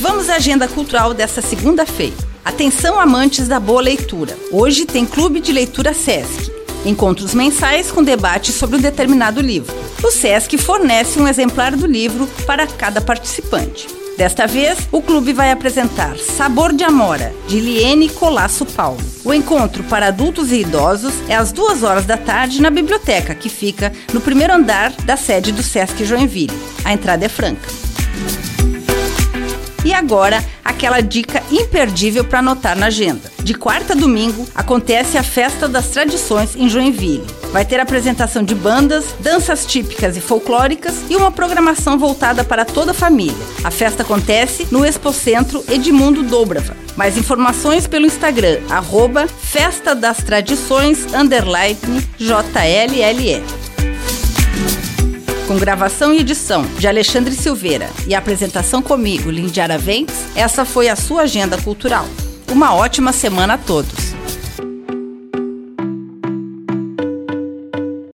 Vamos à agenda cultural desta segunda-feira. Atenção amantes da boa leitura. Hoje tem Clube de Leitura Sesc. Encontros mensais com debate sobre um determinado livro. O SESC fornece um exemplar do livro para cada participante. Desta vez, o clube vai apresentar Sabor de Amora, de Liene Colasso Paulo. O encontro para adultos e idosos é às duas horas da tarde na biblioteca, que fica no primeiro andar da sede do Sesc Joinville. A entrada é franca. E agora, aquela dica imperdível para anotar na agenda. De quarta a domingo acontece a Festa das Tradições em Joinville. Vai ter apresentação de bandas, danças típicas e folclóricas e uma programação voltada para toda a família. A festa acontece no Expocentro Edmundo Dobrava. Mais informações pelo Instagram, arroba Festa das Tradições, JLLE com gravação e edição de Alexandre Silveira e apresentação comigo, Lindy Araventes, essa foi a sua agenda cultural. Uma ótima semana a todos.